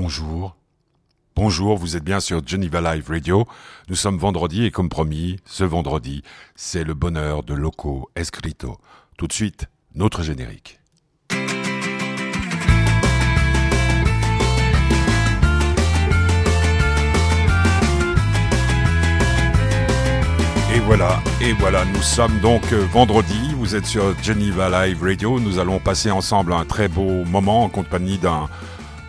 bonjour. Bonjour, vous êtes bien sur Geneva Live Radio. Nous sommes vendredi et comme promis, ce vendredi, c'est le bonheur de Loco Escrito. Tout de suite, notre générique. Et voilà, et voilà, nous sommes donc euh, vendredi, vous êtes sur Geneva Live Radio, nous allons passer ensemble un très beau moment en compagnie d'un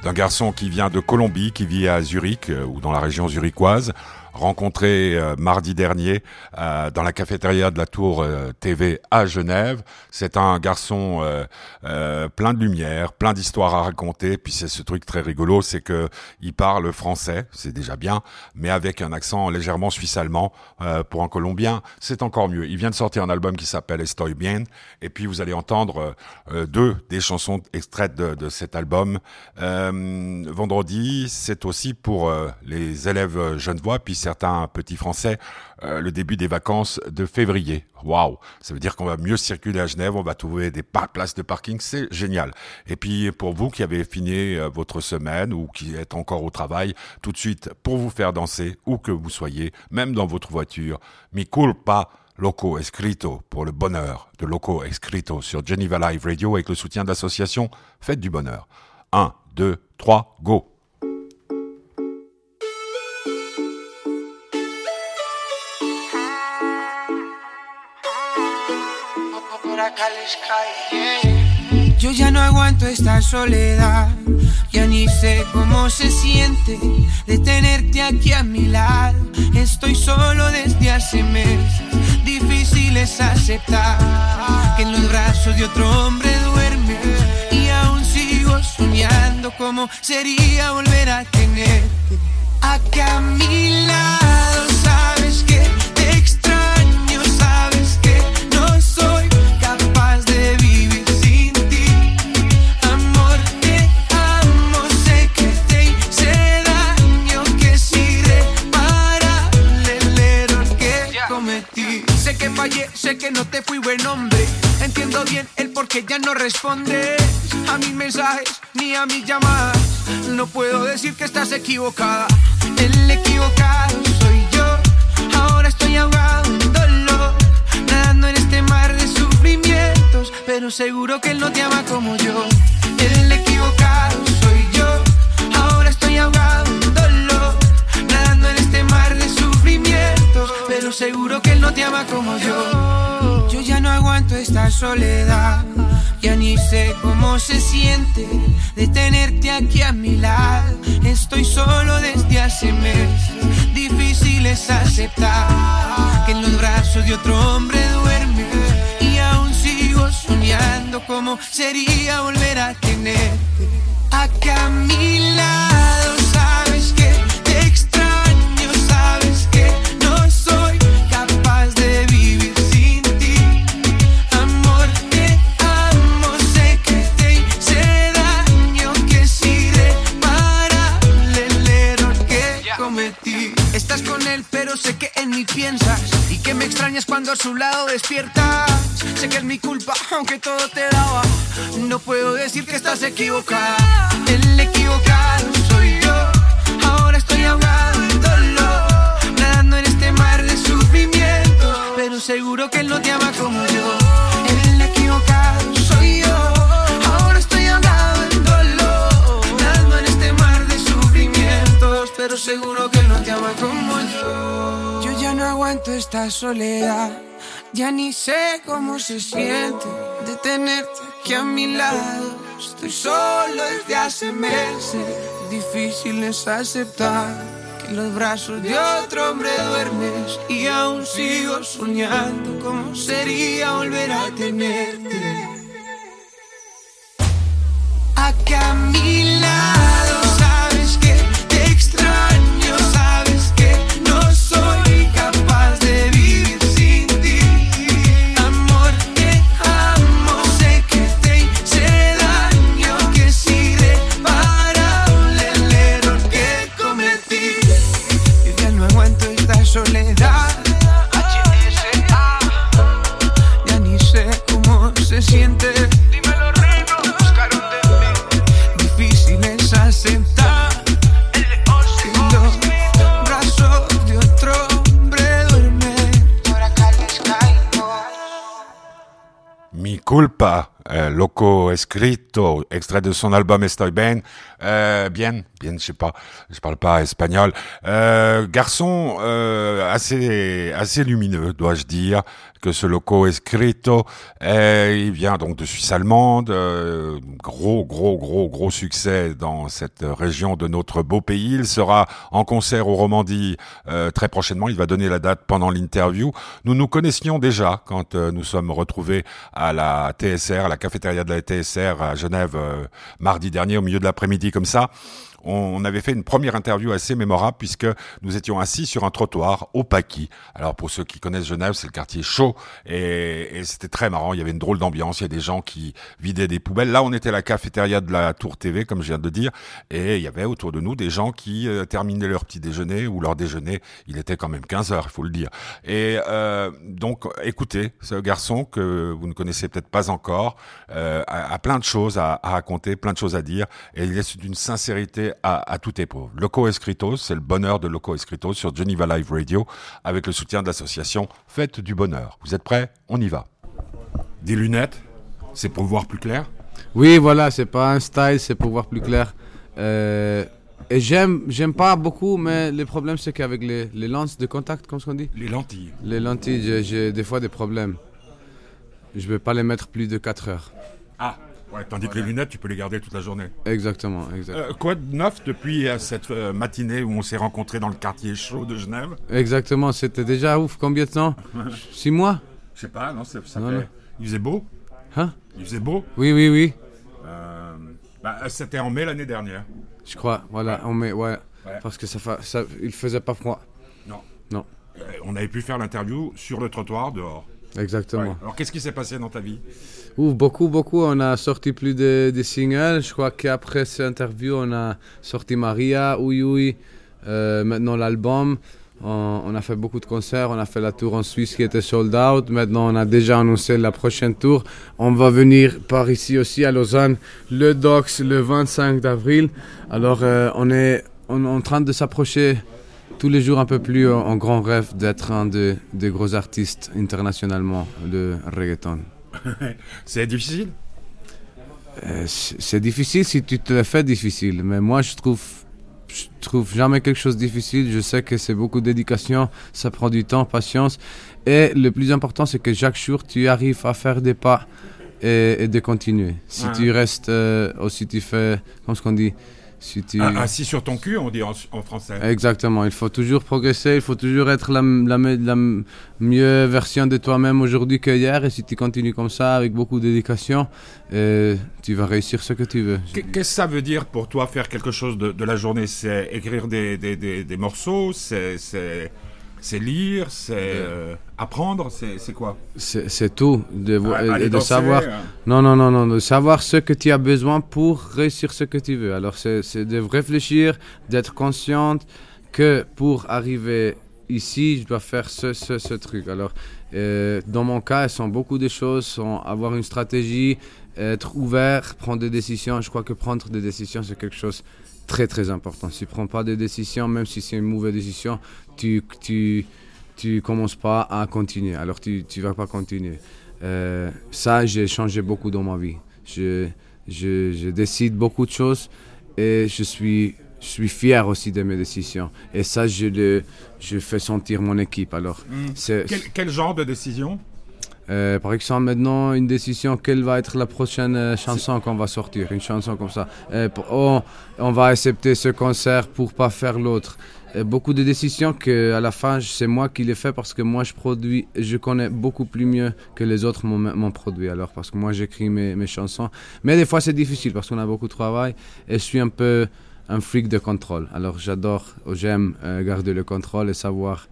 d'un garçon qui vient de Colombie, qui vit à Zurich euh, ou dans la région zurichoise, rencontré euh, mardi dernier euh, dans la cafétéria de la Tour euh, TV à Genève. C'est un garçon plein de lumière, plein d'histoires à raconter. Puis c'est ce truc très rigolo, c'est que il parle français, c'est déjà bien, mais avec un accent légèrement suisse-allemand pour un Colombien, c'est encore mieux. Il vient de sortir un album qui s'appelle Estoy Bien, et puis vous allez entendre deux des chansons extraites de, de cet album. vendredi, c'est aussi pour les élèves genevois, puis certains petits Français euh, le début des vacances de février. Waouh, ça veut dire qu'on va mieux circuler à Genève, on va trouver des places de parking, c'est génial. Et puis pour vous qui avez fini euh, votre semaine ou qui êtes encore au travail, tout de suite pour vous faire danser où que vous soyez, même dans votre voiture, mi culpa Loco Escrito pour le bonheur de Loco Escrito sur Geneva Live Radio avec le soutien de l'association Faites du Bonheur. 1, 2, 3, go Yo ya no aguanto esta soledad, ya ni sé cómo se siente de tenerte aquí a mi lado. Estoy solo desde hace meses, difícil es aceptar que en los brazos de otro hombre duerme y aún sigo soñando cómo sería volver a tenerte acá a mi lado. Sabes que sé que no te fui buen hombre. Entiendo bien el por qué ya no respondes a mis mensajes ni a mis llamadas. No puedo decir que estás equivocada. El equivocado soy yo. Ahora estoy ahogado en dolor, nadando en este mar de sufrimientos. Pero seguro que él no te ama como yo. El equivocado Seguro que él no te ama como yo. Yo ya no aguanto esta soledad. Ya ni sé cómo se siente de tenerte aquí a mi lado. Estoy solo desde hace meses. Difícil es aceptar que en los brazos de otro hombre duerme. Y aún sigo soñando cómo sería volver a tenerte acá a mi lado. Sabes que mí piensas y que me extrañas cuando a su lado despiertas. Sé que es mi culpa, aunque todo te daba. No puedo decir que estás equivocada. El equivocado soy yo. Ahora estoy ahogado en dolor, nadando en este mar de sufrimiento. Pero seguro que él no te ama como yo. El equivocado soy yo. Ahora estoy ahogado en dolor, nadando en este mar de sufrimientos. Pero seguro que te ama como yo. Ya no aguanto esta soledad. Ya ni sé cómo se siente de tenerte aquí a mi lado. Estoy solo desde hace meses. Difícil es aceptar que en los brazos de otro hombre duermes. Y aún sigo soñando cómo sería volver a tenerte. Acá a mi lado, sabes que te extraño, Loco Escrito, extrait de son album Estoy Bien, euh, bien, bien, je sais pas, je parle pas espagnol. Euh, garçon euh, assez assez lumineux, dois-je dire, que ce Loco Escrito. il vient donc de Suisse allemande, gros, gros, gros, gros succès dans cette région de notre beau pays. Il sera en concert au Romandie très prochainement. Il va donner la date pendant l'interview. Nous nous connaissions déjà quand nous sommes retrouvés à la TSR, à la cafétéria de la TSR à Genève mardi dernier au milieu de l'après-midi comme ça on avait fait une première interview assez mémorable puisque nous étions assis sur un trottoir au Paquis. Alors pour ceux qui connaissent Genève, c'est le quartier chaud et, c'était très marrant. Il y avait une drôle d'ambiance. Il y a des gens qui vidaient des poubelles. Là, on était à la cafétéria de la Tour TV, comme je viens de dire, et il y avait autour de nous des gens qui euh, terminaient leur petit déjeuner ou leur déjeuner. Il était quand même 15 heures, il faut le dire. Et euh, donc, écoutez, ce garçon que vous ne connaissez peut-être pas encore euh, a, plein de choses à, à raconter, plein de choses à dire, et il est d'une sincérité à, tout épaule. Loco Escritos, c'est le bonheur de Loco Escritos sur Geneva Live Radio avec le soutien de l'association Fête du Bonheur. Vous êtes prêts? On y va. Des lunettes, c'est pour voir plus clair? Oui, voilà, c'est pas un style, c'est pour voir plus clair. Euh, et j'aime, j'aime pas beaucoup, mais le problème c'est qu'avec les, les lenses de contact, comme on dit? Les lentilles. Les lentilles, j'ai des fois des problèmes. Je vais pas les mettre plus de 4 heures. Ah Ouais, tandis que les lunettes, tu peux les garder toute la journée. Exactement, exactement. Euh, quoi de neuf depuis euh, cette euh, matinée où on s'est rencontrés dans le quartier chaud de Genève Exactement, c'était déjà ouf. Combien de temps Six mois Je sais pas, non, ça fait... Il faisait beau Hein Il faisait beau Oui, oui, oui. Bah, c'était en mai l'année dernière. Je crois, voilà, en mai, ouais. Parce que ça, ça, il faisait pas froid. Non. Non. on avait pu faire l'interview sur le trottoir dehors. Exactement. Alors qu'est-ce qui s'est passé dans ta vie? Ouf, beaucoup, beaucoup. On a sorti plus de, de singles. Je crois qu'après cette interview, on a sorti Maria, Oui Oui, euh, maintenant l'album. On, a fait beaucoup de concerts. On a fait la tour en Suisse qui était sold out. Maintenant, on a déjà annoncé la prochaine tour. On va venir par ici aussi à Lausanne, le DOX, le 25 d'avril. Alors, euh, on est en train de s'approcher tous les jours un peu plus en, grand rêve d'être un des gros artistes internationalement de reggaeton. c'est difficile? Euh, C'est difficile si tu te le fais difficile, mais moi je trouve je trouve jamais quelque chose de difficile. Je sais que c'est beaucoup de dédication, ça prend du temps, patience. Et le plus important, c'est que chaque jour, tu arrives à faire des pas et, de continuer. Si tu restes, euh, ou si tu fais, comme ce qu'on dit, si tu... Assis sur ton cul, on dit en, français. Exactement, il faut toujours progresser, il faut toujours être la, la, la mieux version de toi-même aujourd'hui qu'hier. Et si tu continues comme ça, avec beaucoup de dédication, euh, tu vas réussir ce que tu veux. Qu'est-ce que ça veut dire pour toi faire quelque chose de, de la journée? C'est écrire des, des, des, des morceaux? C'est c'est lire, c'est euh, apprendre, c'est quoi? C'est tout, de, de savoir. Hein. Non, non, non, non, de savoir ce que tu as besoin pour réussir ce que tu veux. Alors c'est de réfléchir, d'être consciente que pour arriver ici, je dois faire ce, ce, ce truc. Alors euh, dans mon cas, ce sont beaucoup de choses, sont avoir une stratégie, être ouvert, prendre des décisions. Je crois que prendre des décisions, c'est quelque chose très très important. Si tu prends pas de décision, même si c'est une mauvaise décision, tu tu tu commences pas à continuer. Alors tu tu vas pas continuer. Euh, ça, j'ai changé beaucoup dans ma vie. Je, je, je décide beaucoup de choses et je suis je suis fier aussi de mes décisions. Et ça, je le je fais sentir mon équipe. Alors, hmm. quel, quel genre de décision? Euh, par exemple, maintenant, une décision, quelle va être la prochaine euh, chanson qu'on va sortir, une chanson comme ça. Oh, on va accepter ce concert pour pas faire l'autre. Beaucoup de décisions que à la fin, c'est moi qui les fais parce que moi, je produis, je connais beaucoup plus mieux que les autres mon, produit. Alors, parce que moi, j'écris mes, mes, chansons. Mais des fois, c'est difficile parce qu'on a beaucoup de travail et je suis un peu un freak de contrôle. Alors, j'adore, j'aime garder le contrôle et savoir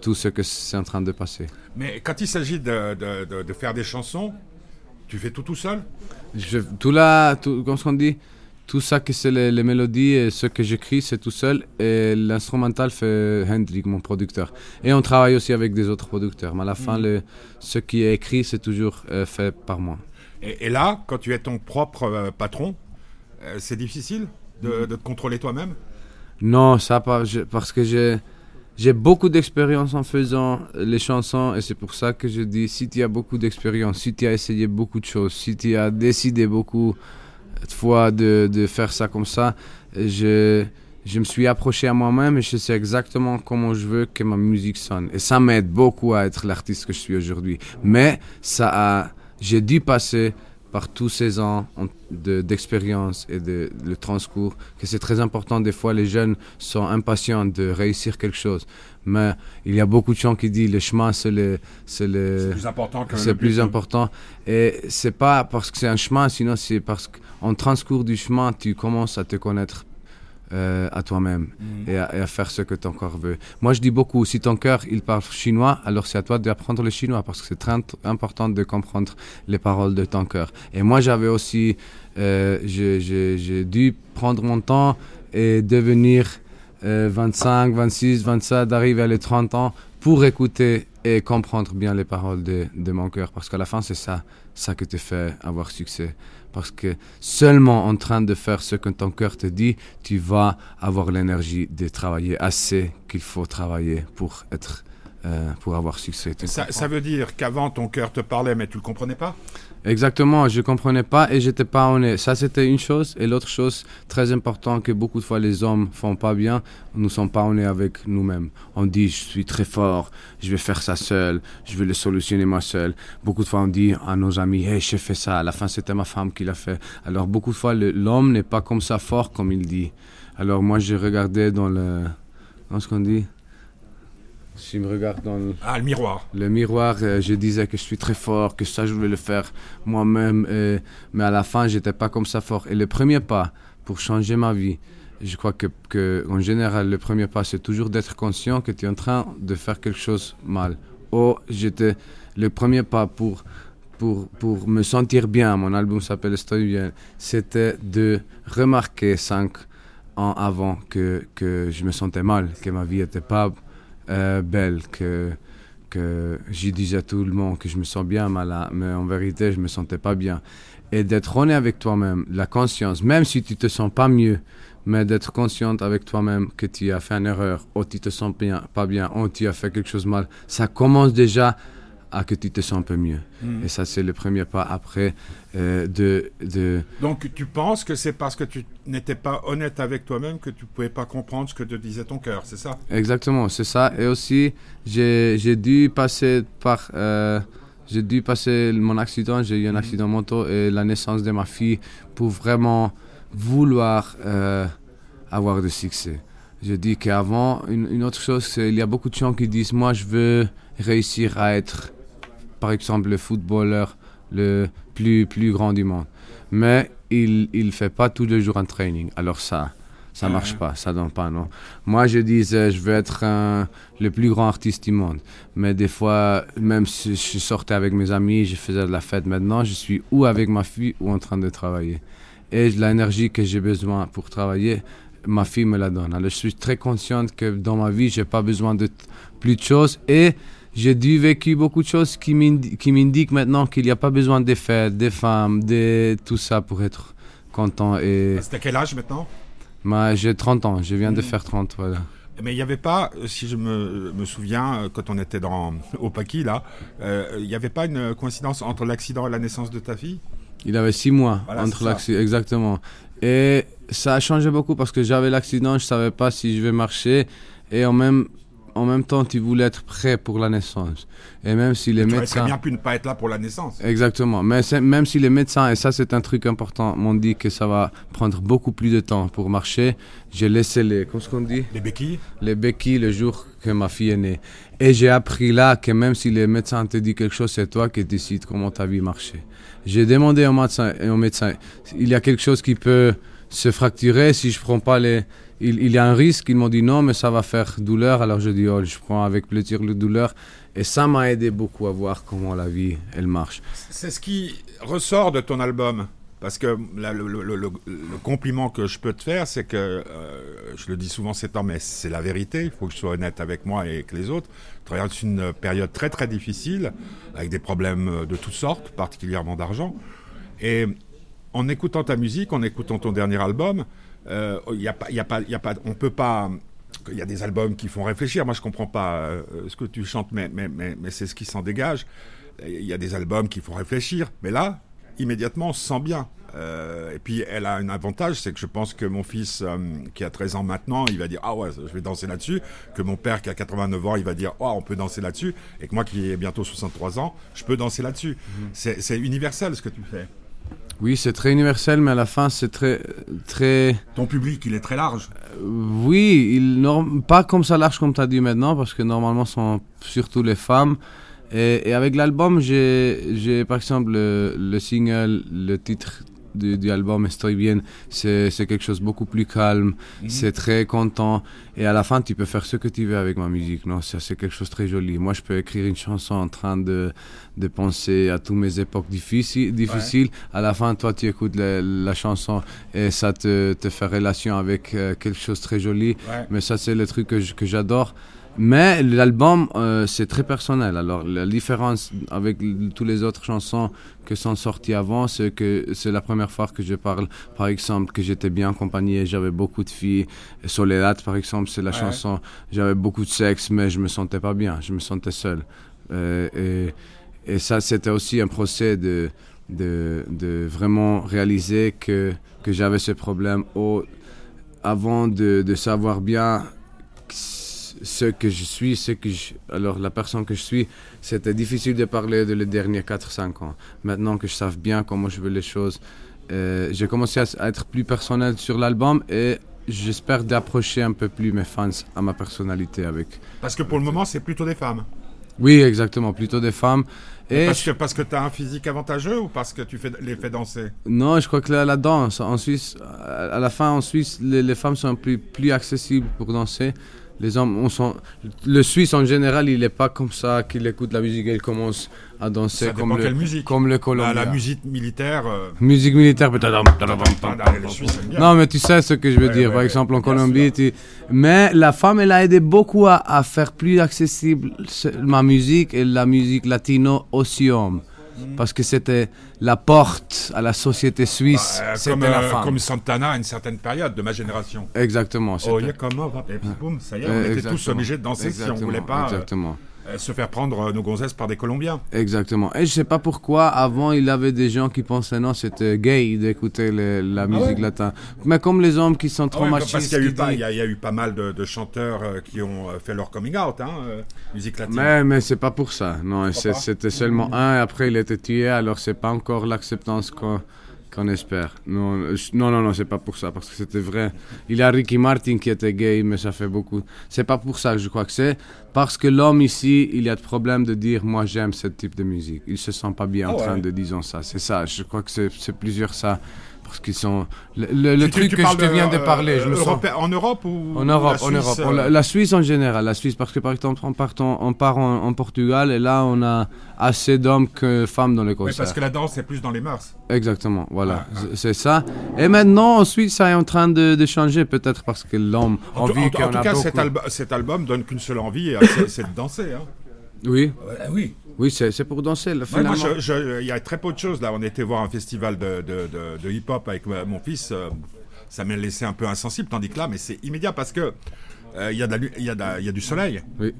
tout ce que c'est en train de passer. Mais quand il s'agit de, de, de, faire des chansons, tu fais tout tout seul? Je, Tout là, tout, comme on dit, tout ça que c'est les, mélodies et ce que j'écris, c'est tout seul. Et l'instrumental fait Hendrik, mon producteur. Et on travaille aussi avec des autres producteurs. Mais à la fin, mm. le, ce qui est écrit, c'est toujours euh, fait par moi. Et, là, quand tu es ton propre euh, patron, euh, c'est difficile de, de, te contrôler toi-même? Non, ça pas, parce que j'ai j'ai beaucoup d'expérience en faisant les chansons et c'est pour ça que je dis si tu as beaucoup d'expérience, si tu as essayé beaucoup de choses, si tu as décidé beaucoup fois de, de faire ça comme ça, je, je me suis approché à moi-même et je sais exactement comment je veux que ma musique sonne. Et ça m'aide beaucoup à être l'artiste que je suis aujourd'hui. Mais ça a, j'ai dû passer par tous ces ans d'expérience et de le transcours, que c'est très important. Des fois, les jeunes sont impatients de réussir quelque chose. Mais il y a beaucoup de gens qui disent le chemin, c'est le, c'est le, plus important c'est plus important. Et c'est pas parce que c'est un chemin, sinon c'est parce qu'en transcours du chemin, tu commences à te connaître euh, à toi-même mm. et, à, faire ce que ton corps veut. Moi, je dis beaucoup, si ton cœur, il parle chinois, alors c'est à toi d'apprendre le chinois parce que c'est très important de comprendre les paroles de ton cœur. Et moi, j'avais aussi, euh, j'ai dû prendre mon temps et devenir 25, 26, 27, d'arriver à les 30 ans pour écouter et comprendre bien les paroles de, de mon cœur parce qu'à la fin, c'est ça, ça que te fait avoir succès. Parce que seulement en train de faire ce que ton cœur te dit, tu vas avoir l'énergie de travailler assez qu'il faut travailler pour être, euh, pour avoir succès. Ça, ça, veut dire qu'avant ton cœur te parlait, mais tu le comprenais pas? Exactement, je comprenais pas et j'étais pas honnête. Ça, c'était une chose. Et l'autre chose très importante que beaucoup de fois les hommes font pas bien, nous sommes pas honnêtes avec nous-mêmes. On dit, je suis très fort, je vais faire ça seul, je vais le solutionner moi seul. Beaucoup de fois, on dit à nos amis, hey, j'ai fait ça. À la fin, c'était ma femme qui l'a fait. Alors, beaucoup de fois, l'homme n'est pas comme ça fort comme il dit. Alors, moi, je regardais dans le, dans ce qu'on dit, si je me regarde dans le, ah, le miroir. Le miroir, euh, je disais que je suis très fort, que ça, je voulais le faire moi-même. mais à la fin, j'étais pas comme ça fort. Et le premier pas pour changer ma vie, je crois que, que en général, le premier pas, c'est toujours d'être conscient que tu es en train de faire quelque chose mal. Oh, j'étais le premier pas pour, pour, pour me sentir bien. Mon album s'appelle Estoy bien. C'était de remarquer cinq ans avant que, que je me sentais mal, que ma vie n'était pas euh, belle, que, que j'y disais à tout le monde que je me sens bien, malade, mais en vérité, je me sentais pas bien. Et d'être honnête avec toi-même, la conscience, même si tu te sens pas mieux, mais d'être consciente avec toi-même que tu as fait une erreur, ou tu te sens bien, pas bien, ou tu as fait quelque chose de mal, ça commence déjà à que tu te sens un peu mieux. Hmm. Et ça, c'est le premier pas après euh, de, de... Donc, tu penses que c'est parce que tu n'étais pas honnête avec toi-même que tu ne pouvais pas comprendre ce que te disait ton cœur, c'est ça? Exactement, c'est ça. Et aussi, j'ai dû passer par... Euh, j'ai dû passer mon accident, j'ai eu un hmm. accident moto et la naissance de ma fille pour vraiment vouloir euh, avoir de succès. Je dis qu'avant, une, une, autre chose, c'est il y a beaucoup de gens qui disent, moi je veux réussir à être par exemple, le footballeur le plus, plus grand du monde. Mais il ne fait pas tous les jours un training. Alors ça, ça marche pas, ça donne pas, non. Moi, je disais, je veux être le plus grand artiste du monde. Mais des fois, même si je sortais avec mes amis, je faisais de la fête. Maintenant, je suis ou avec ma fille ou en train de travailler. Et l'énergie que j'ai besoin pour travailler, ma fille me la donne. Alors, je suis très consciente que dans ma vie, j'ai pas besoin de plus de choses. Et j'ai dû vécu beaucoup de choses qui m'indiquent maintenant qu'il n'y a pas besoin des fêtes, des femmes, de tout ça pour être content. Et... C'était quel âge maintenant? J'ai 30 ans, je viens de hmm. faire 30, voilà. Mais il n'y avait pas, si je me, me, souviens, euh, quand on était dans, au Paki, là, euh, il n'y avait pas une coïncidence entre l'accident et la naissance de ta fille? Il avait six mois entre l'accident, exactement. Et ça a changé beaucoup parce que j'avais l'accident, je ne savais pas si je vais marcher. Et en même en même temps, tu voulais être prêt pour la naissance. Et même si les médecins. Tu aurais bien pu ne pas être là pour la naissance. Exactement. Mais même si les médecins, et ça c'est un truc important, m'ont dit que ça va prendre beaucoup plus de temps pour marcher, j'ai laissé les. Comment qu'on dit? Les béquilles Les béquilles le jour que ma fille est née. Et j'ai appris là que même si les médecins te disent quelque chose, c'est toi qui décides comment ta vie marche. J'ai demandé au médecin, au médecin, il y a quelque chose qui peut se fracturer si je prends pas les il, y a un risque. Ils m'ont dit non, mais ça va faire douleur. Alors je dis, oh, je prends avec plaisir le douleur. Et ça m'a aidé beaucoup à voir comment la vie, elle marche. C'est ce qui ressort de ton album. Parce que le, compliment que je peux te faire, c'est que, euh, je le dis souvent c'est temps, mais c'est la vérité, il faut que je sois honnête avec moi et avec les autres. Tu traverses une période très très difficile, avec des problèmes de toutes sortes, particulièrement d'argent. Et en écoutant ta musique, en écoutant ton dernier album, euh, y a pas, y a pas, y a pas, on peut pas qu'il y a des albums qui font réfléchir. Moi, je comprends pas ce que tu chantes, mais, mais, mais, mais c'est ce qui s'en dégage. Il y a des albums qui font réfléchir, mais là, immédiatement, on se sent bien. Euh, et puis elle a un avantage, c'est que je pense que mon fils euh, qui a 13 ans maintenant, il va dire ah ouais, je vais danser là-dessus. Que mon père qui a 89 ans, il va dire oh on peut danser là-dessus. Et que moi qui ai bientôt 63 ans, je peux danser là-dessus. Mhm. C'est universel ce que tu fais. Oui, c'est très universel, mais à la fin, c'est très, très. Ton public, il est très large. Euh, oui, il pas comme ça large comme tu as dit maintenant, parce que normalement, ce sont surtout les femmes. Et, avec l'album, j'ai par exemple le, single, le titre du, album Estoy Bien, c'est quelque chose de beaucoup plus calme, mhm. c'est très content. Et à la fin, tu peux faire ce que tu veux avec ma musique. Non, c'est quelque chose de très joli. Moi, je peux écrire une chanson en train de, de penser à toutes mes époques difficiles. difficiles. À la fin, toi, tu écoutes la, chanson et ça te, te fait relation avec euh, quelque chose de très joli. Mais ça, c'est le truc que j'adore. Mais l'album, euh, c'est très personnel. Alors, la différence avec toutes les autres chansons que sont sorties avant, c'est que c'est la première fois que je parle, par exemple, que j'étais bien accompagné, j'avais beaucoup de filles. Soledad, par exemple, c'est la chanson, j'avais beaucoup de sexe, mais je me sentais pas bien, je me sentais seul. Euh, et, et, ça, c'était aussi un procès de, de, de vraiment réaliser que, que j'avais ce problème au, avant de, de savoir bien ce que je suis, ce que je, alors la personne que je suis, c'était difficile de parler de les derniers 4-5 ans. Maintenant que je sais bien comment je veux les choses, euh, j'ai commencé à, être plus personnel sur l'album et j'espère d'approcher un peu plus mes fans à ma personnalité avec. Parce que pour le moment, c'est plutôt des femmes. Oui, exactement, plutôt des femmes. Et parce, que, parce que tu as un physique avantageux ou parce que tu fais, les fais danser? Non, je crois que la, danse, en Suisse, à la fin, en Suisse, les, les femmes sont plus, plus accessibles pour danser les hommes, on sent, le Suisse en général, il n'est pas comme ça qu'il écoute la musique et il commence à danser comme le, musique. comme le Colombien. La, musique militaire. Euh, musique militaire, peut-être. Non, mais tu sais ce que je veux dire. Par exemple, en Colombie, mais la femme, elle a aidé beaucoup à, à faire plus accessible ma musique et la musique latino aussi homme. Mm. parce que c'était la porte à la société suisse. Bah, comme, la euh, comme Santana à une certaine période de ma génération. Exactement. Oh, il y a comment et boum, ça y est, on était tous obligés de danser si on voulait pas. Euh, exactement. Euh, se faire prendre nos gonzesses par des Colombiens. Exactement. Et je sais pas pourquoi, avant, il y avait des gens qui pensaient non, c'était gay d'écouter la ah musique latine. Mais comme les hommes qui sont trop ah machistes. Parce qu'il y, a eu pas mal de, chanteurs euh, qui ont euh, fait leur coming out, hein, musique latine. Mais, mais c'est pas pour ça. Non, c'était seulement un et après il était tué, alors c'est pas encore l'acceptance qu'on qu'on espère. Non, non, non, non c'est pas pour ça, parce que c'était vrai. Il y a Ricky Martin qui était gay, mais ça fait beaucoup. C'est pas pour ça que je crois que c'est. Parce que l'homme ici, il y a de problème de dire moi j'aime ce type de musique. Il se sent pas bien en ah train de dire ça. C'est ça. Je crois que c'est plusieurs ça parce qu'ils sont le, truc que je te viens de, parler. je me sens... En Europe ou en Europe, en Europe. Euh? La, Suisse en général, la Suisse parce que par exemple on part en, part en, Portugal et là on a assez d'hommes que femmes dans les concerts. Oui, parce que la danse est plus dans les mœurs. Exactement, voilà, ah, ah. c'est ça. Et maintenant en Suisse ça est en train de, changer peut-être parce que l'homme en, tout cas cet, album donne qu'une seule envie, c'est de danser. Hein. Oui. oui. Oui, c'est pour danser. Il y a très peu de choses là. On était voir un festival de, de, hip-hop avec mon fils. Euh, ça m'a laissé un peu insensible, tandis que là, mais c'est immédiat parce que euh, il y, y, y, a du soleil. Oui.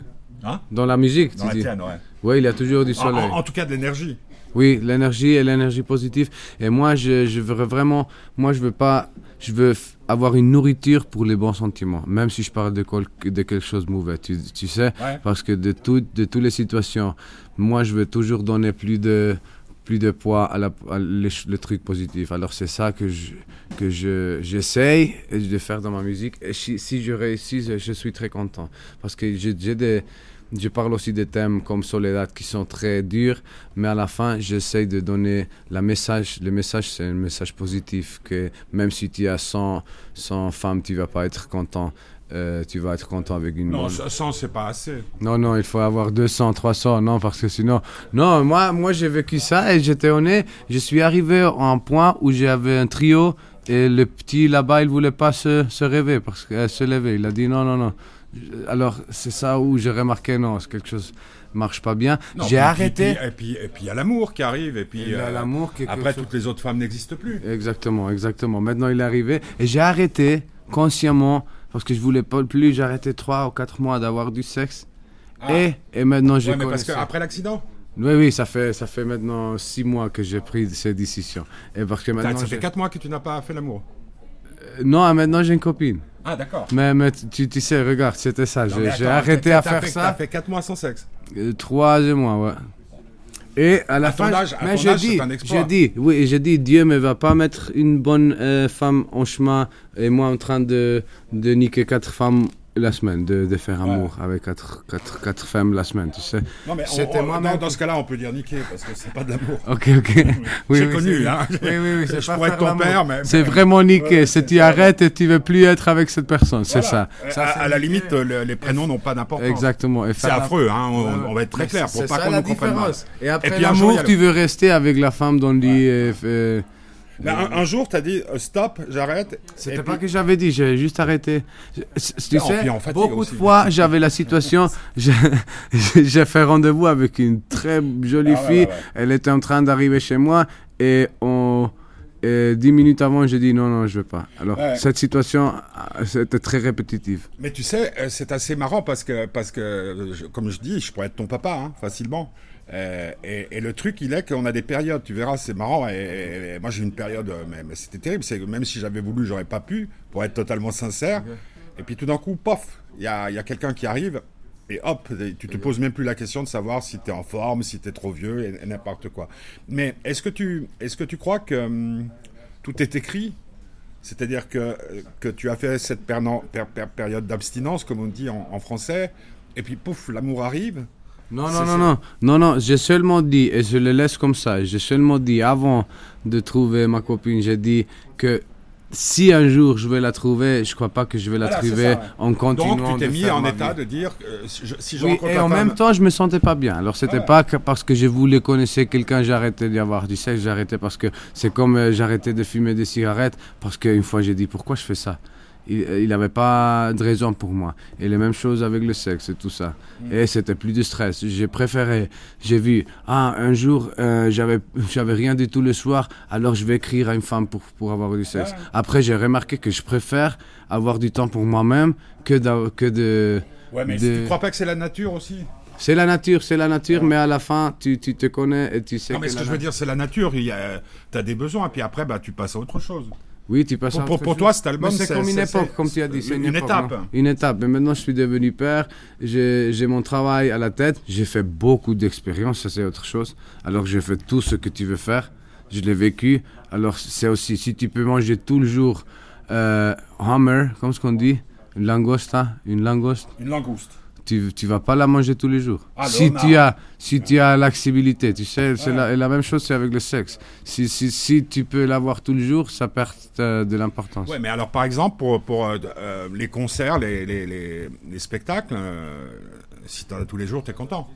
Hein? Dans la musique, Dans tu la Tienne, ouais. Oui, il y a toujours du soleil. En, tout cas, de l'énergie. Oui, l'énergie et l'énergie positive. Et moi, je, je veux vraiment, moi, je veux pas, je veux avoir une nourriture pour les bons sentiments, même si je parle de, de quelque chose de mauvais, tu, tu sais, parce que de, tout, de toutes les situations, moi je veux toujours donner plus de, plus de poids à, la, le, truc positif. Alors c'est ça que je, que je, j'essaye de faire dans ma musique. Et si, si je réussis, je, suis très content. Parce que j'ai des je parle aussi des thèmes comme Soledad qui sont très durs, mais à la fin, j'essaie de donner la message. Le message, c'est un message positif que même si tu as 100, 100 femmes, tu vas pas être content. Euh, tu vas être content avec une. Non, 100, c'est pas assez. Non, non, il faut avoir 200, 300, non, parce que sinon. Non, moi, moi j'ai vécu ça et j'étais honnête. Je suis arrivé à un point où j'avais un trio et le petit là-bas, il voulait pas se, se rêver, parce que, se lever. Il a dit non, non, non alors, c'est ça où j'ai remarqué, non, quelque chose marche pas bien. J'ai arrêté. et puis, et puis il y a l'amour qui arrive, et puis euh, l'amour après toutes les autres femmes n'existent plus. Exactement, exactement. Maintenant il est arrivé, et j'ai arrêté consciemment parce que je voulais pas plus. Arrêté 3 ou 4 mois d'avoir du sexe. Ah. Et, et maintenant, j'ai. Ouais, mais parce qu'après l'accident? Oui, oui, ça fait, ça fait maintenant 6 mois que j'ai pris ces décisions. Et parce que maintenant, ça fait 4 mois que tu n'as pas fait l'amour? Euh, Non, maintenant j'ai une copine. Ah, d'accord. Mais, mais tu, tu, sais, regarde, c'était ça. J'ai arrêté à faire ça. Ça fait 4 mois sans sexe 3 euh, mois, ouais. Et à la fin, mais j'ai dit, j'ai dit, oui, dit, Dieu ne va pas mettre une bonne euh, femme en chemin et moi en train de, de niquer quatre femmes la semaine, de, de faire amour avec quatre, quatre, quatre, femmes la semaine, tu sais. Non, mais C'était moi dans, dans, ce cas-là, on peut dire niquer parce que c'est pas de l'amour. Ok, ok. Oui, c'est connu, hein. Oui, oui, oui. C'est pas être ton père, mais. C'est vraiment niquer. si tu arrêtes et tu veux plus être avec cette personne, c'est ça. ça à, la limite, les prénoms n'ont pas d'importance. Exactement. C'est affreux, hein. On, va être très clair pour pas qu'on nous comprenne mal. Et après l'amour, tu veux rester avec la femme dans le lit. Un, jour, tu as dit euh, stop, j'arrête. C'était pas que j'avais dit, j'ai juste arrêté. Tu sais, beaucoup de fois, j'avais la situation, j'ai fait rendez-vous avec une très jolie ah fille. Elle était en train d'arriver chez moi et on. dix minutes avant, j'ai dit non, non, je veux pas. Alors, cette situation, euh, c'était très répétitive. Mais tu sais, euh, c'est assez marrant parce que, parce que comme je dis, je pourrais être ton papa, hein, facilement. Euh, et, le truc, il est qu'on a des périodes. Tu verras, c'est marrant. Et, moi, j'ai une période, euh, mais, c'était terrible. C'est même si j'avais voulu, j'aurais pas pu, pour être totalement sincère. Et puis tout d'un coup, pof, il y a, y a quelqu'un qui arrive. Et hop, tu te poses même plus la question de savoir si tu es en forme, si tu es trop vieux, et, n'importe quoi. Mais est-ce que tu, est-ce que tu crois que hum, tout est écrit? C'est-à-dire que, que tu as fait cette période d'abstinence, comme on dit en, en français, et puis pouf, l'amour arrive non, non, non, non, non, non, j'ai seulement dit, et je le laisse comme ça, j'ai seulement dit avant de trouver ma copine, j'ai dit que si un jour je vais la trouver, je crois pas que je vais la trouver en continuant. Donc tu t'es mis en état de dire si je oui, et en même temps je me sentais pas bien. Alors c'était pas parce que je voulais connaître quelqu'un, arrêté d'y avoir du sexe, arrêté parce que c'est comme euh, j'arrêtais de fumer des cigarettes parce qu'une fois j'ai dit pourquoi je fais ça? Il n'avait pas de raison pour moi. Et les mêmes choses avec le sexe et tout ça. Mm. Et c'était plus de stress. J'ai préféré, j'ai vu, ah, un jour, euh, j'avais, j'avais rien du tout le soir, alors je vais écrire à une femme pour, pour avoir du sexe. Après, j'ai remarqué que je préfère avoir du temps pour moi-même que, de, que de... Ouais, mais tu crois pas que c'est la nature aussi? C'est la nature, c'est la nature, mais à la fin, tu, tu, te connais et tu sais. Non, mais ce que je veux dire, c'est la nature. Tu as des besoins, et puis après, bah, tu passes à autre chose. Oui, tu passes Pour, pour, toi, cet album, c'est comme une époque, comme tu as dit. Une, une, étape. Une étape. Mais maintenant, je suis devenu père. J'ai mon travail à la tête. J'ai fait beaucoup d'expériences. Ça, c'est autre chose. Alors, j'ai fait tout ce que tu veux faire. Je l'ai vécu. Alors, c'est aussi, si tu peux manger tout le jour euh, hammer, comme ce qu'on dit, une langosta, une langouste. Une langouste tu ne vas pas la manger tous les jours. si, tu as, si tu as l'accessibilité, tu sais, c'est la, la, même chose c'est avec le sexe. Si, si, si tu peux l'avoir tous les jours, ça perd euh, de l'importance. Oui, mais alors par exemple, pour, pour euh, euh, les concerts, les, les, les, spectacles, si tu as tous les jours, tu es content.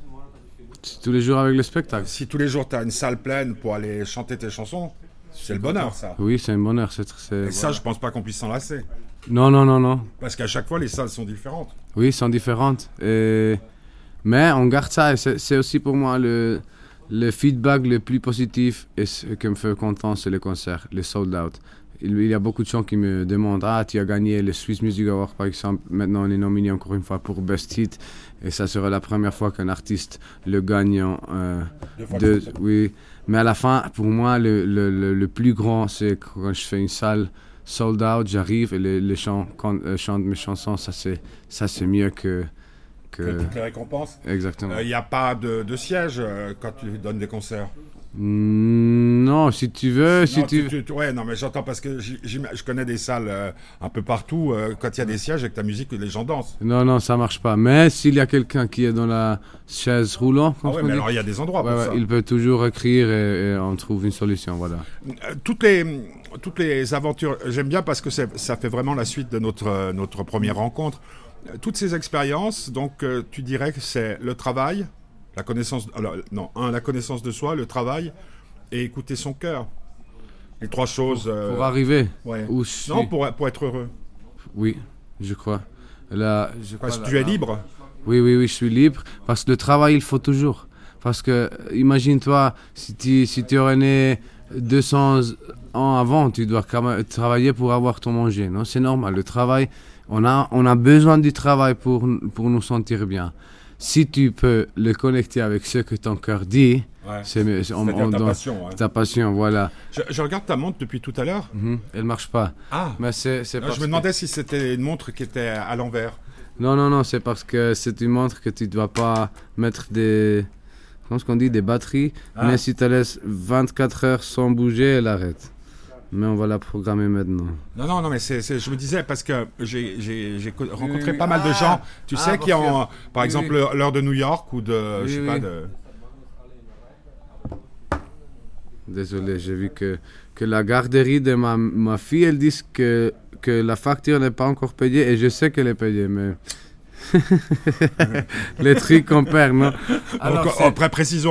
tous les jours avec le spectacle. Si tous les jours tu as une salle pleine pour aller chanter tes chansons, c'est le bonheur, ça. Oui, c'est un bonheur. C'est, Et ça, je pense pas qu'on puisse s'en lasser. Non, non, non, non. Parce qu'à chaque fois, les salles sont différentes. Oui, sont différentes. Et... Mais on garde ça. c'est aussi pour moi le, le feedback le plus positif et ce qui me fait content, c'est le concert, les sold out. Il, y a beaucoup de gens qui me demandent Ah, tu as gagné le Swiss Music Award par exemple. Maintenant, on est nominé encore une fois pour Best Hit. Et ça sera la première fois qu'un artiste le gagne. Euh, de, oui. Mais à la fin, pour moi, le, le, le plus grand, c'est quand je fais une salle sold out, j'arrive et les, les chants, quand, euh, chantent mes chansons, ça c'est, ça c'est mieux que, que... toutes les récompenses. Exactement. Il euh, n'y a pas de, de siège euh, quand tu donnes des concerts non, si tu veux, si tu... ouais, non, mais j'entends parce que je connais des salles un peu partout. quand il y a des sièges avec ta musique, les gens dansent. Non, non, ça marche pas. Mais s'il y a quelqu'un qui est dans la chaise roulante, ah ouais, mais alors il y a des endroits pour ça. il peut toujours écrire et, et, on trouve une solution, voilà. toutes les toutes les aventures, j'aime bien parce que ça fait vraiment la suite de notre, notre première rencontre. Toutes ces expériences, donc euh, tu dirais que c'est le travail, la connaissance, alors, non, un, la connaissance de soi, le travail et écouter son cœur. Les trois choses. Pour, euh, arriver. Ouais. non, pour, pour être heureux. Oui, je crois. Là, je parce que tu es libre. Oui, oui, oui, je suis libre. Parce que le travail, il faut toujours. Parce que, imagine-toi, si tu, si tu aurais né 200 ans avant, tu dois travailler pour avoir ton manger. Non, c'est normal. Le travail, On a, on a besoin du travail pour, pour nous sentir bien. Si tu peux le connecter avec ce que ton cœur dit, c'est ta passion. Ta passion, voilà. Je, regarde ta montre depuis tout à l'heure. Elle mhm. Elle marche pas. Ah. Mais c'est, je me demandais si c'était une montre qui était à l'envers. Non, non, non, c'est parce que c'est une montre que tu ne dois pas mettre des. Comment qu'on dit Des batteries. Ah. Mais si tu la laisses 24 heures sans bouger, elle arrête. Mais on va la programmer maintenant. Non, non, non, mais c'est, je me disais parce que j'ai, rencontré pas mal de gens, tu ah, sais, qui ont, par exemple, l'heure de New York ou de, je sais pas, de... Désolé, j'ai vu que, que la garderie de ma, ma fille, elle dit que, que la facture n'est pas encore payée et je sais qu'elle est payée, mais les trucs qu'on perd, non Alors,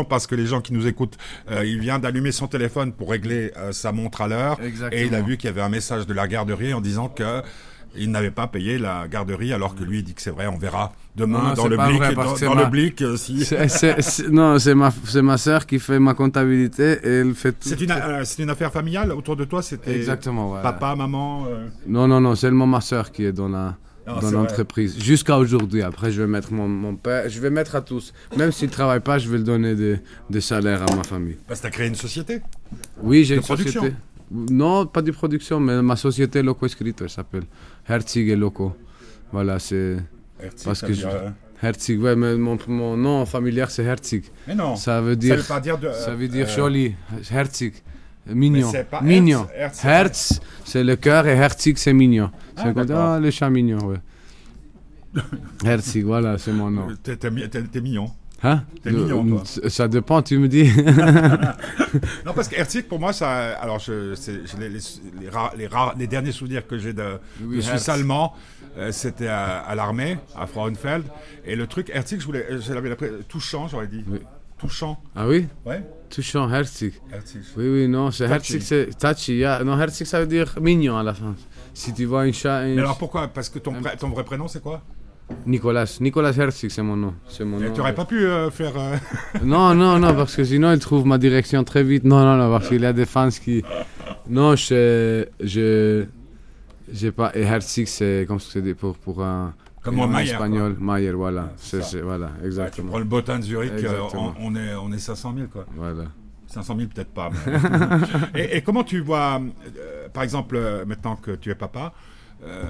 parce que les gens qui nous écoutent, euh, il vient d'allumer son téléphone pour régler euh, sa montre à l'heure. Et il a vu qu'il y avait un message de la garderie en disant que il n'avait pas payé la garderie, alors que lui il dit que c'est vrai, on verra demain dans, le blic, dans, le blic. Euh, si... non, c'est ma, c'est ma sœur qui fait ma comptabilité et elle fait tout. C'est une, c'est une affaire familiale autour de toi, c'était. Exactement, Papa, maman. Non, non, non, seulement ma sœur qui est dans la dans l'entreprise. Jusqu'à aujourd'hui. Après, je vais mettre mon, mon, père, je vais mettre à tous. Même s'il ne travaille pas, je vais le donner des, des salaires à ma famille. Parce que tu as créé une société Oui, j'ai une production. société. Non, pas de production, mais ma société Loco Escrito, elle s'appelle. Herzig et Loco. Voilà, c'est. Parce que je... Herzig, ouais, mais mon, mon nom familier c'est Herzig. Mais non. Ça veut dire. Ça veut, pas dire de, ça veut dire euh, joli. Herzig. Mignon. mignon. Herz, c'est le cœur et Herzig, c'est mignon. Ah, c'est ah, le chat mignon, ouais. Herzig, voilà, c'est mon nom. T'es mignon. Hein? T'es mignon, toi. Ça dépend, tu me dis. non, parce que Herzig, pour moi, ça. Alors, je, les, les, les, rares, les, derniers souvenirs que j'ai de, oui, Suisse allemand, euh, c'était à, l'armée, à Frauenfeld. Et le truc, Herzig, je voulais, je l'avais touchant, j'aurais dit. Oui. Touchant. Ah oui? Ouais. Touchant, Herzig. Oui, oui, non, c'est Herzig, c'est touchy. Yeah. Non, Herzig, ça veut dire mignon à la fin. Si tu vois un chat. Mais alors pourquoi? Parce que ton, ton vrai prénom, c'est quoi? Nicolas. Nicolas Herzig, c'est mon nom. C'est mon tu n'aurais pas pu euh, faire. Euh, non, non, non, parce que sinon, il trouve ma direction très vite. Non, non, non, parce qu'il y a des fans qui. Non, je. je j'ai pas. Et Herzig, c'est comme je dit pour, pour un. Comme moi, Mayer. Espagnol, Mayer, voilà. c'est, voilà, exactement. tu prends le botin de Zurich, euh, on, est, on est 500 000, quoi. Voilà. 500 000 peut-être pas. et, comment tu vois, par exemple, maintenant que tu es papa,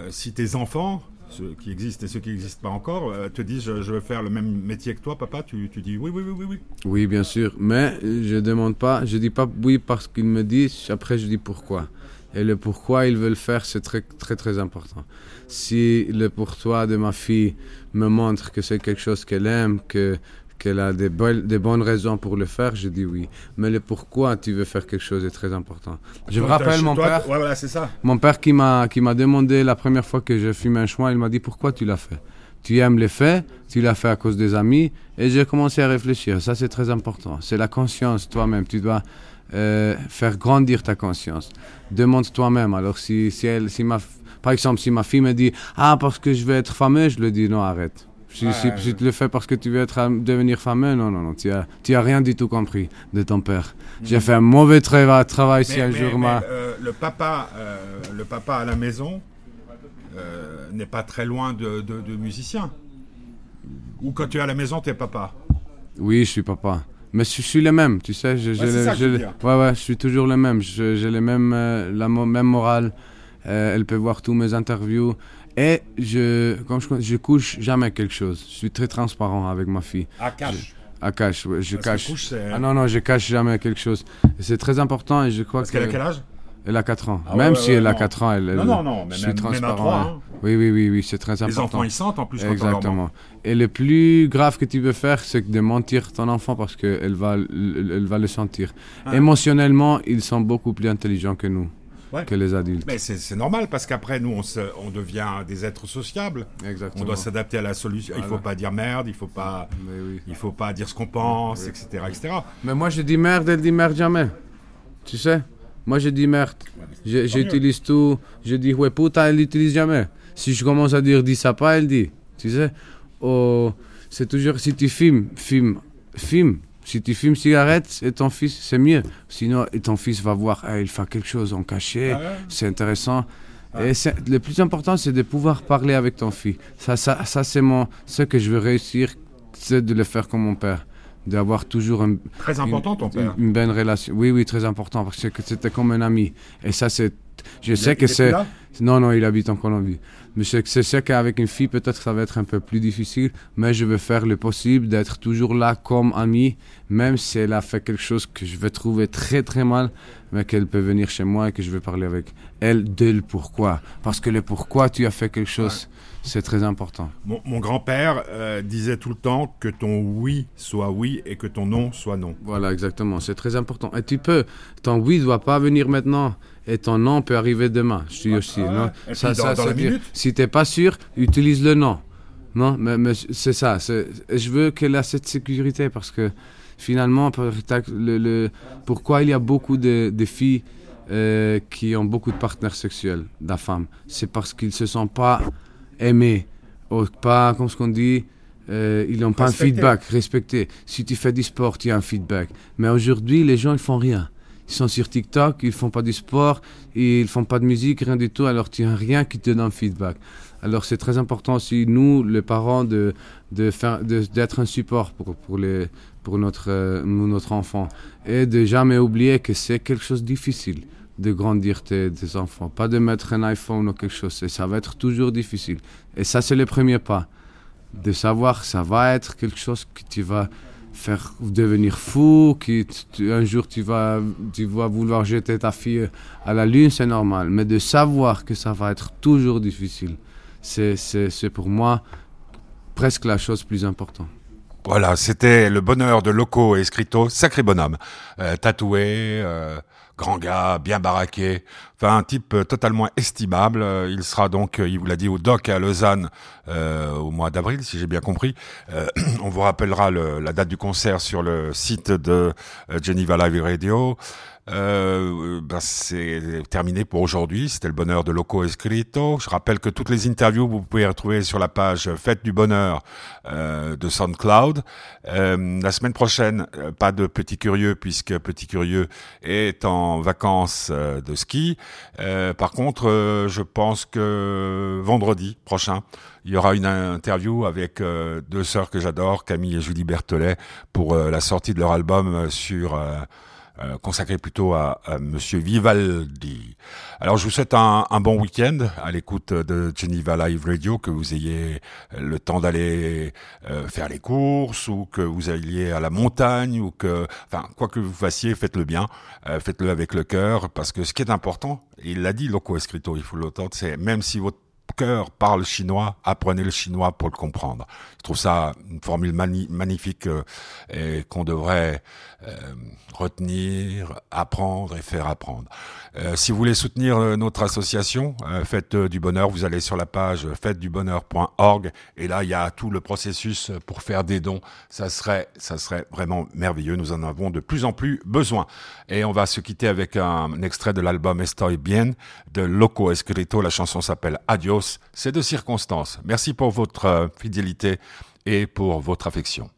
si tes enfants ceux qui existent et ceux qui n'existent pas encore, euh, te disent je, veux faire le même métier que toi, papa, tu, tu dis oui, oui, oui, oui, oui. Oui, bien sûr, mais je demande pas, je dis pas oui parce qu'ils me disent, après je dis pourquoi. Et le pourquoi ils veulent faire, c'est très, très, très important. Si le pourquoi de ma fille me montre que c'est quelque chose qu'elle aime, que qu'elle a des, des, bonnes raisons pour le faire, je dis oui. Mais le pourquoi tu veux faire quelque chose est très important. Je me rappelle mon père. Ouais, voilà, c'est ça. Mon père qui m'a qui m'a demandé la première fois que je fume un choix, il m'a dit pourquoi tu l'as fait? Tu aimes les faits, tu l'as fait à cause des amis, et j'ai commencé à réfléchir. Ça c'est très important. C'est la conscience toi-même. Tu dois euh, faire grandir ta conscience. Demande toi-même. Alors si si elle si ma par exemple si ma fille me dit ah parce que je veux être fameux, je lui dis non arrête si, si, tu le fais parce que tu veux être, devenir fameux, non, non, non, tu n'as tu as rien du tout compris de ton père. J'ai mm. fait un mauvais travail, travail si un jour mais, euh, le, papa, euh, le papa à la maison n'est pas très loin de, de, musicien. Ou quand tu es à la maison, tu es papa. Oui, je suis papa. Mais je, suis le même, tu sais. Je, ouais, ouais, ouais, je suis toujours le même. J'ai les mêmes, la même morale. elle peut voir tous mes interviews. Et je, comme je, je couche jamais quelque chose. Je suis très transparent avec ma fille. À cache. à cache, je cache. ah non, non, je cache jamais quelque chose. C'est très important et je crois Parce qu'elle a quel âge? Elle a 4 ans. Ah même si elle a 4 ans, elle, Non, non, non, mais je même, suis transparent. Même à 3, hein. Oui, oui, oui, oui c'est très important. Les enfants, ils sentent en plus Exactement. Et le plus grave que tu peux faire, c'est de mentir ton enfant parce qu'elle va, elle va le sentir. Ah. Émotionnellement, ils sont beaucoup plus intelligents que nous que les adultes. Mais c'est normal parce qu'après, nous, on, on, devient des êtres sociables. Exactement. On doit s'adapter à la solution. Il ne faut pas dire merde, il ne faut, pas, il faut pas dire ce qu'on pense, etc., etc. Mais moi, je dis merde, elle dit merde jamais. Tu sais? Moi, je dis merde. J'utilise tout. Je dis ouais, putain, elle l'utilise jamais. Si je commence à dire dis ça pas, elle dit. Tu sais? Oh, C'est toujours si tu filmes, filme, filme. Si tu fumes cigarette et ton fils, c'est mieux. Sinon, et ton fils va voir, ah, il fait quelque chose en cachet, c'est intéressant. Et le plus important, c'est de pouvoir parler avec ton fils. Ça, ça, ça c'est mon, ce que je veux réussir, c'est de le faire comme mon père d'avoir toujours un, très important ton père une, bonne relation oui oui très important parce que c'était comme un ami et ça c'est je sais que c'est non non il habite en Colombie mais c'est sûr qu'avec une fille peut-être ça va être un peu plus difficile mais je veux faire le possible d'être toujours là comme ami même si elle a fait quelque chose que je vais trouver très très mal mais qu'elle peut venir chez moi et que je vais parler avec elle de le pourquoi parce que le pourquoi tu as fait quelque chose c'est très important. Mon, grand-père euh, disait tout le temps que ton oui soit oui et que ton non soit non. Voilà, exactement. C'est très important. Et tu peux, ton oui ne doit pas venir maintenant et ton non peut arriver demain. Je dis aussi. non? Ça, ça, dans la minute? Si tu n'es pas sûr, utilise le non. Non, mais, c'est ça. Je veux qu'elle ait cette sécurité parce que finalement, le, pourquoi il y a beaucoup de, filles euh, qui ont beaucoup de partenaires sexuels, de femmes, c'est parce qu'ils ne se sentent pas aimer, ou pas, comme ce qu'on dit, euh, ils n'ont pas un feedback respecté. Si tu fais du sport, tu as un feedback. Mais aujourd'hui, les gens, ils font rien. Ils sont sur TikTok, ils font pas du sport, ils font pas de musique, rien du tout. Alors tu n'as rien qui te donne feedback. Alors c'est très important aussi nous, les parents, de de faire, d'être un support pour pour les pour notre euh, notre enfant et de jamais oublier que c'est quelque chose de difficile de grandir tes, enfants, pas de mettre un iPhone ou quelque chose. Ça va être toujours difficile. Et ça, c'est le premier pas. De savoir que ça va être quelque chose que tu vas faire devenir fou, qu'un jour tu vas, tu vas vouloir jeter ta fille à la lune, c'est normal. Mais de savoir que ça va être toujours difficile, c'est pour moi presque la chose plus importante. Voilà, c'était le bonheur de Loco et Escrito, sacré bonhomme, euh, tatoué, euh, grand gars, bien baraqué, enfin un type euh, totalement estimable. Euh, il sera donc, euh, il vous l'a dit, au Doc à Lausanne au mois d'avril, si j'ai bien compris. on vous rappellera la date du concert sur le site de Geneva Live Radio. Euh, ben c'est terminé pour aujourd'hui. C'était le bonheur de Loco Escrito. Je rappelle que toutes les interviews, vous pouvez retrouver sur la page Fête du Bonheur euh, de SoundCloud. Euh, la semaine prochaine, euh, pas de Petit Curieux puisque Petit Curieux est en vacances euh, de ski. par contre, je pense que vendredi prochain, il y aura une interview avec deux sœurs que j'adore, Camille et Julie Berthelet, pour la sortie de leur album sur euh, consacré plutôt à, à, Monsieur Vivaldi. Alors je vous souhaite un, un bon week-end à l'écoute de Geneva Live Radio, que vous ayez le temps d'aller euh, faire les courses ou que vous alliez à la montagne ou que, enfin quoi que vous fassiez, faites-le bien, euh, faites-le avec le cœur, parce que ce qui est important, il l'a dit Loco Escrito, il faut l'entendre, c'est même si votre cœur parle chinois, apprenez le chinois pour le comprendre. Je trouve ça une formule magnifique euh, et qu'on devrait euh, retenir, apprendre et faire apprendre. Euh, si vous voulez soutenir notre association, Faites du Bonheur, vous allez sur la page fêtedubonheur.org et là il y a tout le processus pour faire des dons. Ça serait, ça serait vraiment merveilleux. Nous en avons de plus en plus besoin. Et on va se quitter avec un extrait de l'album Estoy Bien de Loco Escrito. La chanson s'appelle Adios. C'est de circonstances. Merci pour votre fidélité et pour votre affection.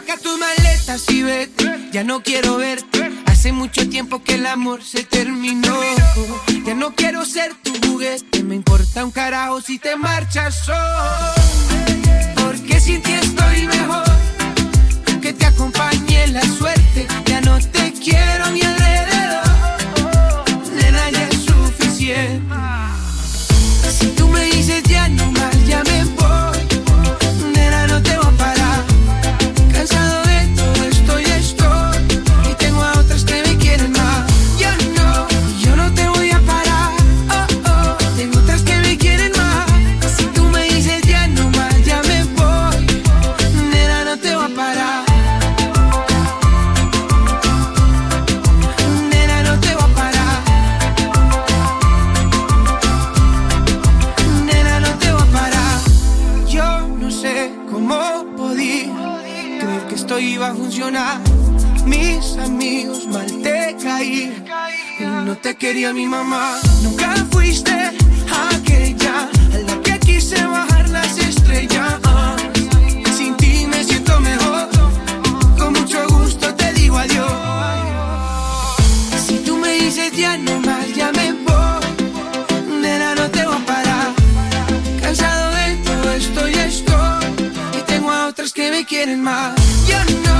Empaca tus maletas y vete, ya no quiero verte. Hace mucho tiempo que el amor se terminó. Ya no quiero ser tu juguete, me importa un carajo si te marchas solo. Porque sin ti estoy mejor, que te acompañe la suerte. Ya no te quiero a mi alrededor, nena ya es suficiente. te quería mi mamá. Nunca fuiste aquella a la que quise bajar las estrellas. Sin ti me siento mejor. Con mucho gusto te digo adiós. Si tú me dices ya no más, ya me voy. Nena, no te voy a parar. Cansado de todo esto y esto. Y tengo a otras que me quieren más. Ya no.